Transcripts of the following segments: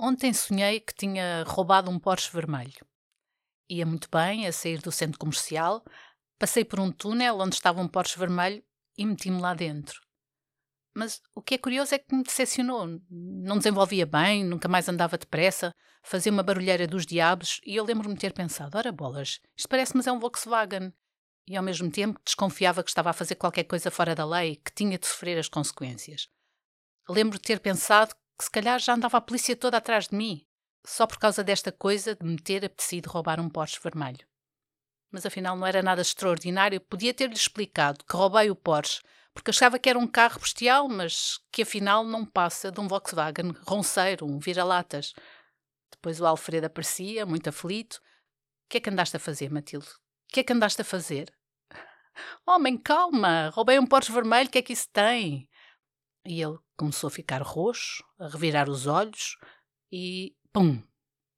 Ontem sonhei que tinha roubado um Porsche vermelho. Ia muito bem a sair do centro comercial, passei por um túnel onde estava um Porsche vermelho e meti-me lá dentro. Mas o que é curioso é que me decepcionou. Não desenvolvia bem, nunca mais andava depressa, fazia uma barulheira dos diabos e eu lembro-me ter pensado: ora bolas, isto parece-me é um Volkswagen. E ao mesmo tempo desconfiava que estava a fazer qualquer coisa fora da lei, que tinha de sofrer as consequências. Lembro de ter pensado que se calhar já andava a polícia toda atrás de mim, só por causa desta coisa de me ter apetecido roubar um Porsche vermelho. Mas afinal não era nada extraordinário, podia ter-lhe explicado que roubei o Porsche porque achava que era um carro bestial, mas que afinal não passa de um Volkswagen ronceiro, um vira-latas. Depois o Alfredo aparecia, muito aflito. O que é que andaste a fazer, Matilde? O que é que andaste a fazer? Homem, calma! Roubei um Porsche vermelho, o que é que isso tem? E ele começou a ficar roxo, a revirar os olhos e, pum,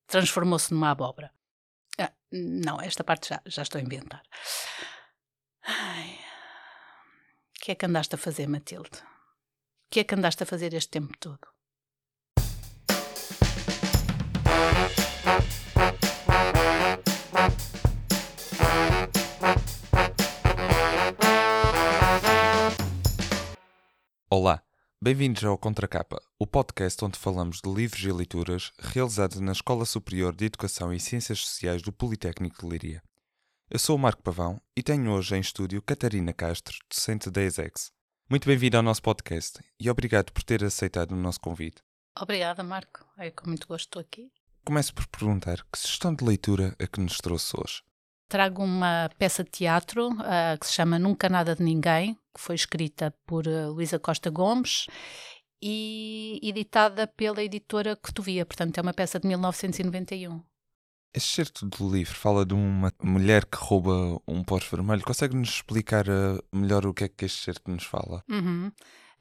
transformou-se numa abóbora. Ah, não, esta parte já, já estou a inventar. Ai. O que é que andaste a fazer, Matilde? O que é que andaste a fazer este tempo todo? Olá, Bem-vindos ao Contracapa, o podcast onde falamos de livros e leituras realizados na Escola Superior de Educação e Ciências Sociais do Politécnico de Líria. Eu sou o Marco Pavão e tenho hoje em estúdio Catarina Castro, docente da ESEX. Muito bem-vinda ao nosso podcast e obrigado por ter aceitado o nosso convite. Obrigada, Marco. É com muito gosto estou aqui. Começo por perguntar que sugestão de leitura é que nos trouxe hoje? Trago uma peça de teatro uh, que se chama Nunca Nada de Ninguém, que foi escrita por uh, Luísa Costa Gomes e editada pela editora Cotovia, portanto é uma peça de 1991. Este certo do livro fala de uma mulher que rouba um Porsche vermelho. Consegue-nos explicar uh, melhor o que é que este certo nos fala? Uhum.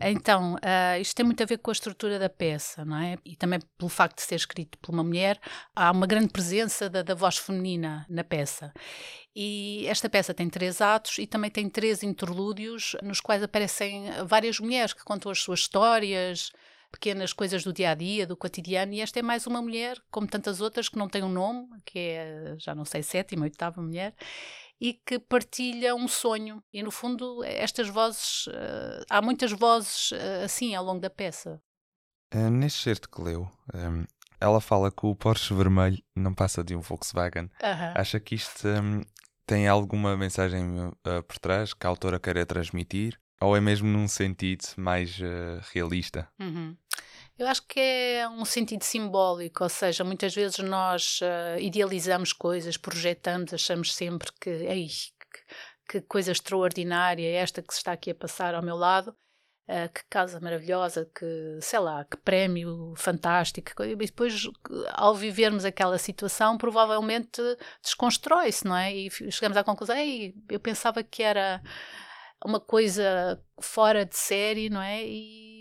Então, uh, isto tem muito a ver com a estrutura da peça, não é? E também pelo facto de ser escrito por uma mulher, há uma grande presença da, da voz feminina na peça. E esta peça tem três atos e também tem três interlúdios nos quais aparecem várias mulheres que contam as suas histórias, pequenas coisas do dia a dia, do cotidiano, e esta é mais uma mulher, como tantas outras, que não tem um nome, que é, já não sei, sétima, oitava mulher, e que partilha um sonho. E no fundo, estas vozes, uh, há muitas vozes uh, assim ao longo da peça. Uh, neste certo que leu, um, ehm, ela fala que o Porsche vermelho não passa de um Volkswagen. -huh. Acha que isto um, tem alguma mensagem por trás que a autora queira transmitir? Ou é mesmo num sentido mais realista? Uhum. Eu acho que é um sentido simbólico, ou seja, muitas vezes nós uh, idealizamos coisas, projetamos, achamos sempre que, ei, que, que coisa extraordinária é esta que se está aqui a passar ao meu lado, uh, que casa maravilhosa, que, sei lá, que prémio fantástico. E depois, ao vivermos aquela situação, provavelmente desconstrói-se, não é? E chegamos à conclusão, ei, eu pensava que era uma coisa fora de série, não é? E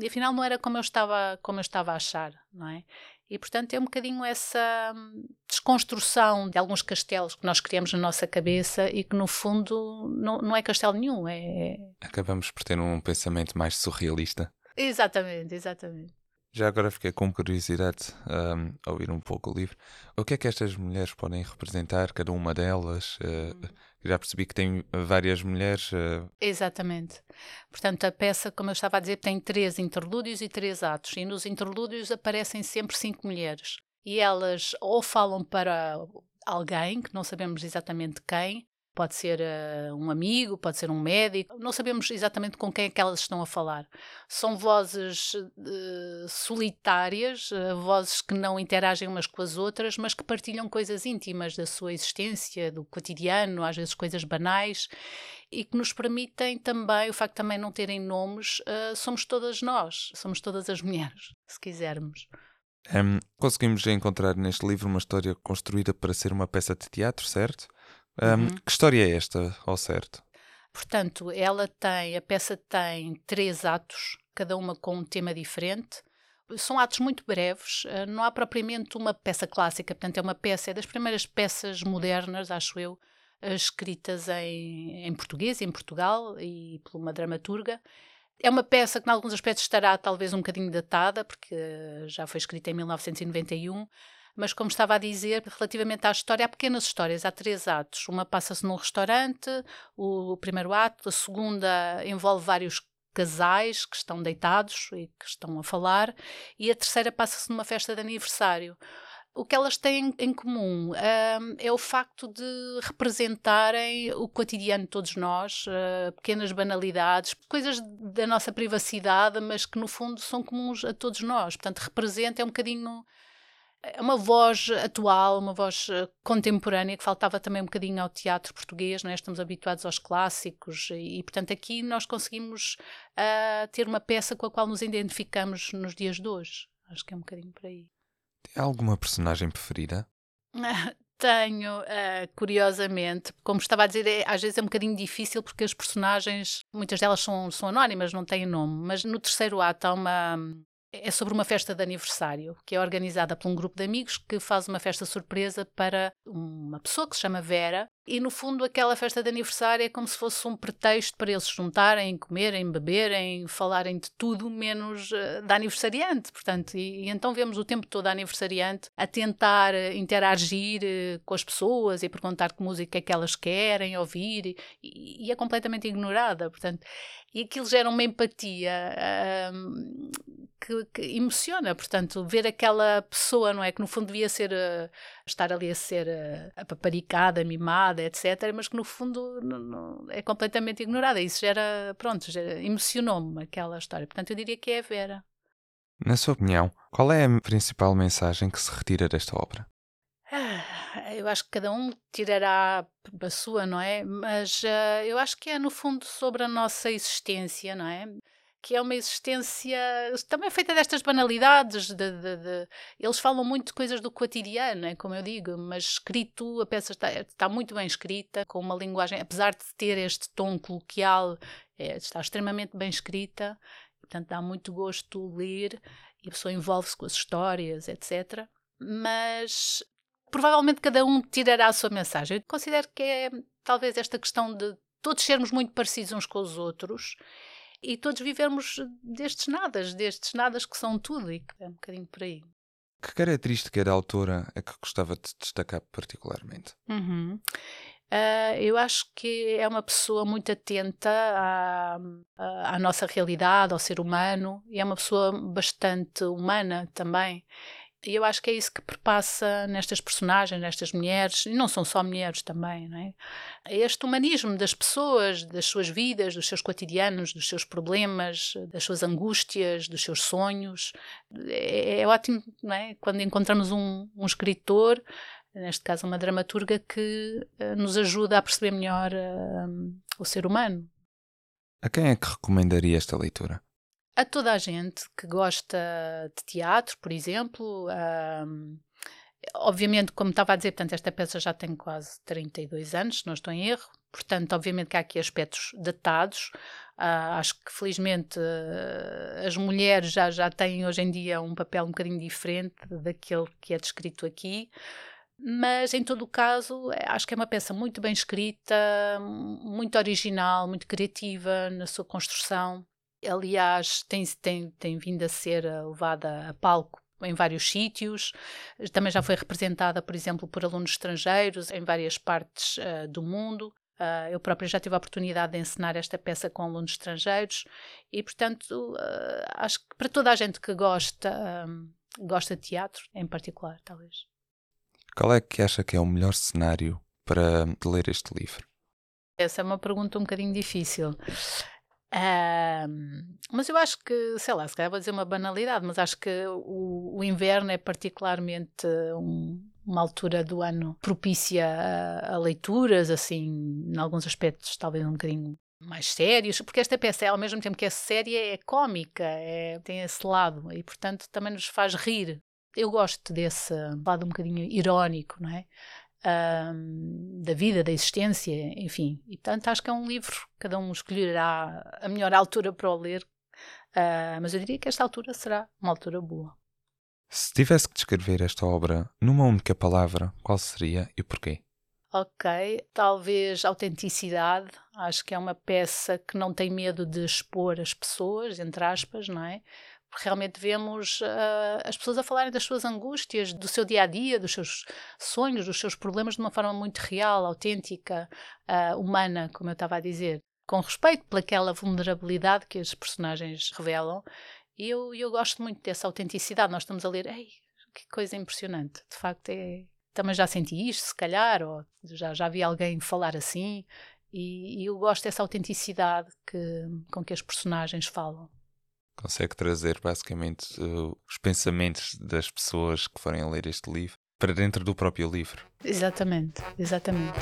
e afinal não era como eu estava como eu estava a achar, não é? E portanto é um bocadinho essa hum, desconstrução de alguns castelos que nós criamos na nossa cabeça e que no fundo não, não é castelo nenhum, é, é acabamos por ter um pensamento mais surrealista. Exatamente, exatamente. Já agora fiquei com curiosidade um, a ouvir um pouco o livro. O que é que estas mulheres podem representar, cada uma delas? Uh, já percebi que tem várias mulheres. Uh... Exatamente. Portanto, a peça, como eu estava a dizer, tem três interlúdios e três atos. E nos interlúdios aparecem sempre cinco mulheres. E elas ou falam para alguém, que não sabemos exatamente quem, pode ser uh, um amigo, pode ser um médico, não sabemos exatamente com quem é que elas estão a falar. São vozes uh, solitárias, uh, vozes que não interagem umas com as outras, mas que partilham coisas íntimas da sua existência, do cotidiano, às vezes coisas banais, e que nos permitem também, o facto de também não terem nomes, somos todas nós, somos todas as mulheres, se quisermos. Um, conseguimos encontrar neste livro uma história construída para ser uma peça de teatro, certo? Um, uhum. Que história é esta, ao certo? Portanto, ela tem, a peça tem três atos, cada uma com um tema diferente. São atos muito breves, ah, não há propriamente uma peça clássica, portanto, é uma peça, é das primeiras peças modernas, acho eu, ah, escritas em, em português, em Portugal, e por uma dramaturga. É uma peça que, em alguns aspectos, estará talvez um bocadinho datada, porque já foi escrita em 1991, mas como estava a dizer, relativamente à história, há pequenas histórias, há três atos. Uma passa-se num restaurante, o primeiro ato, a segunda envolve vários casais que estão deitados e que estão a falar, e a terceira passa-se numa festa de aniversário. O que elas têm em comum um, é o facto de representarem o cotidiano de todos nós, uh, pequenas banalidades, coisas da nossa privacidade, mas que no fundo são comuns a todos nós. Portanto, representa é um bocadinho uma voz atual, uma voz eh, contemporânea que faltava também um bocadinho ao teatro português, não é? estamos habituados aos clássicos e, e portanto, aqui nós conseguimos uh, ter uma peça com a qual nos identificamos nos dias de hoje. Acho que é um bocadinho por aí. Tem alguma personagem preferida? Tenho, uh, curiosamente, como estava a dizer, é, às vezes é um bocadinho difícil porque as personagens, muitas delas são, são anónimas, não têm nome, mas no terceiro ato há uma, é sobre uma festa de aniversário que é organizada por um grupo de amigos que faz uma festa surpresa para uma pessoa que se chama Vera. E no fundo aquela festa de aniversário é como se fosse um pretexto para eles se juntarem, comerem, beberem, falarem de tudo menos uh, da aniversariante, portanto, e, e, então vemos o tempo todo a aniversariante a tentar uh, interagir uh, com as pessoas e perguntar que música é que elas querem ouvir e, e é completamente ignorada, portanto, e aquilo gera uma empatia que, que, emociona, portanto, ver aquela pessoa, não é, que no fundo devia ser estar ali a ser apaparicada, mimada, etc., mas que no fundo não, não, é completamente ignorada. Isso gera, pronto, emocionou-me aquela história. Portanto, eu diria que é a Vera. Na sua opinião, qual é a principal mensagem que se retira desta obra? Ah, eu acho que cada um tirará a sua, não é? Mas uh, eu acho que é no fundo sobre a nossa existência, não é? Que é uma existência também feita destas banalidades. De, de, de, eles falam muito de coisas do cotidiano, é como eu digo, mas escrito, a peça está, está, muito bem escrita, com uma linguagem, apesar de ter este tom coloquial, é, está extremamente bem escrita, portanto dá muito gosto ler e a pessoa envolve-se com as histórias, etc. Mas provavelmente cada um tirará a sua mensagem. Eu considero que é talvez esta questão de todos sermos muito parecidos uns com os outros e todos vivemos destes nadas, destes nadas que são tudo e que é um bocadinho por aí. Que característica da autora é que gostava de destacar particularmente? Uhum. Uh, eu acho que é uma pessoa muito atenta à, à, nossa realidade, ao ser humano, e é uma pessoa bastante humana também. E eu acho que é isso que perpassa nestas personagens, nestas mulheres, e não são só mulheres também, não é? Este humanismo das pessoas, das suas vidas, dos seus cotidianos, dos seus problemas, das suas angústias, dos seus sonhos. É, é ótimo, não é? Quando encontramos um, um escritor, neste caso uma dramaturga, que uh, nos ajuda a perceber melhor uh, o ser humano. A quem é que recomendaria esta leitura? A toda a gente que gosta de teatro, por exemplo. Um, obviamente, como estava a dizer, portanto, esta peça já tem quase 32 anos, se não estou em erro. Portanto, obviamente que há aqui aspectos datados. Uh, acho que felizmente uh, as mulheres já, já têm hoje em dia um papel um bocadinho diferente daquele que é descrito aqui. Mas em todo o caso, é, acho que é uma peça muito bem escrita, muito original, muito criativa na sua construção aliás, tem, tem, tem vindo a ser eh, levada a palco em vários sítios, também já foi representada, por exemplo, por alunos estrangeiros em várias partes uh, do mundo. Uh, eu própria já tive a oportunidade de ensinar esta peça com alunos estrangeiros e, portanto, uh, acho que para toda a gente que gosta, um, gosta de teatro, em particular, talvez. Qual é que acha que é o melhor cenário para ler este livro? Essa é uma pergunta um bocadinho difícil. Um, mas eu acho que, sei lá, se calhar vou dizer uma banalidade, mas acho que o, o inverno é particularmente um, uma altura do ano propícia a, a, leituras, assim, em alguns aspectos talvez um bocadinho mais sérios, porque esta peça, ao mesmo tempo que é séria, é cómica, é, tem esse lado e, portanto, também nos faz rir. Eu gosto desse lado um bocadinho irónico, não é? Um, da vida, da existência, enfim. E portanto acho que é um livro, cada um escolherá a melhor altura para o ler, uh, mas eu diria que esta altura será uma altura boa. Se tivesse que descrever esta obra numa única palavra, qual seria e porquê? Ok, talvez autenticidade. Acho que é uma peça que não tem medo de expor as pessoas, entre aspas, não é? Realmente vemos uh, as pessoas a falarem das suas angústias, do seu dia a dia, dos seus sonhos, dos seus problemas de uma forma muito real, autêntica, uh, humana, como eu estava a dizer. Com respeito pelaquela vulnerabilidade que os personagens revelam. E eu, eu gosto muito dessa autenticidade. Nós estamos a ler, ei, que coisa impressionante. De facto, é, também já senti isto, se calhar, ou já, já vi alguém falar assim, e, e eu gosto dessa autenticidade que, com que as personagens falam. Consegue trazer basicamente uh, os pensamentos das pessoas que forem ler este livro para dentro do próprio livro. Exatamente, exatamente.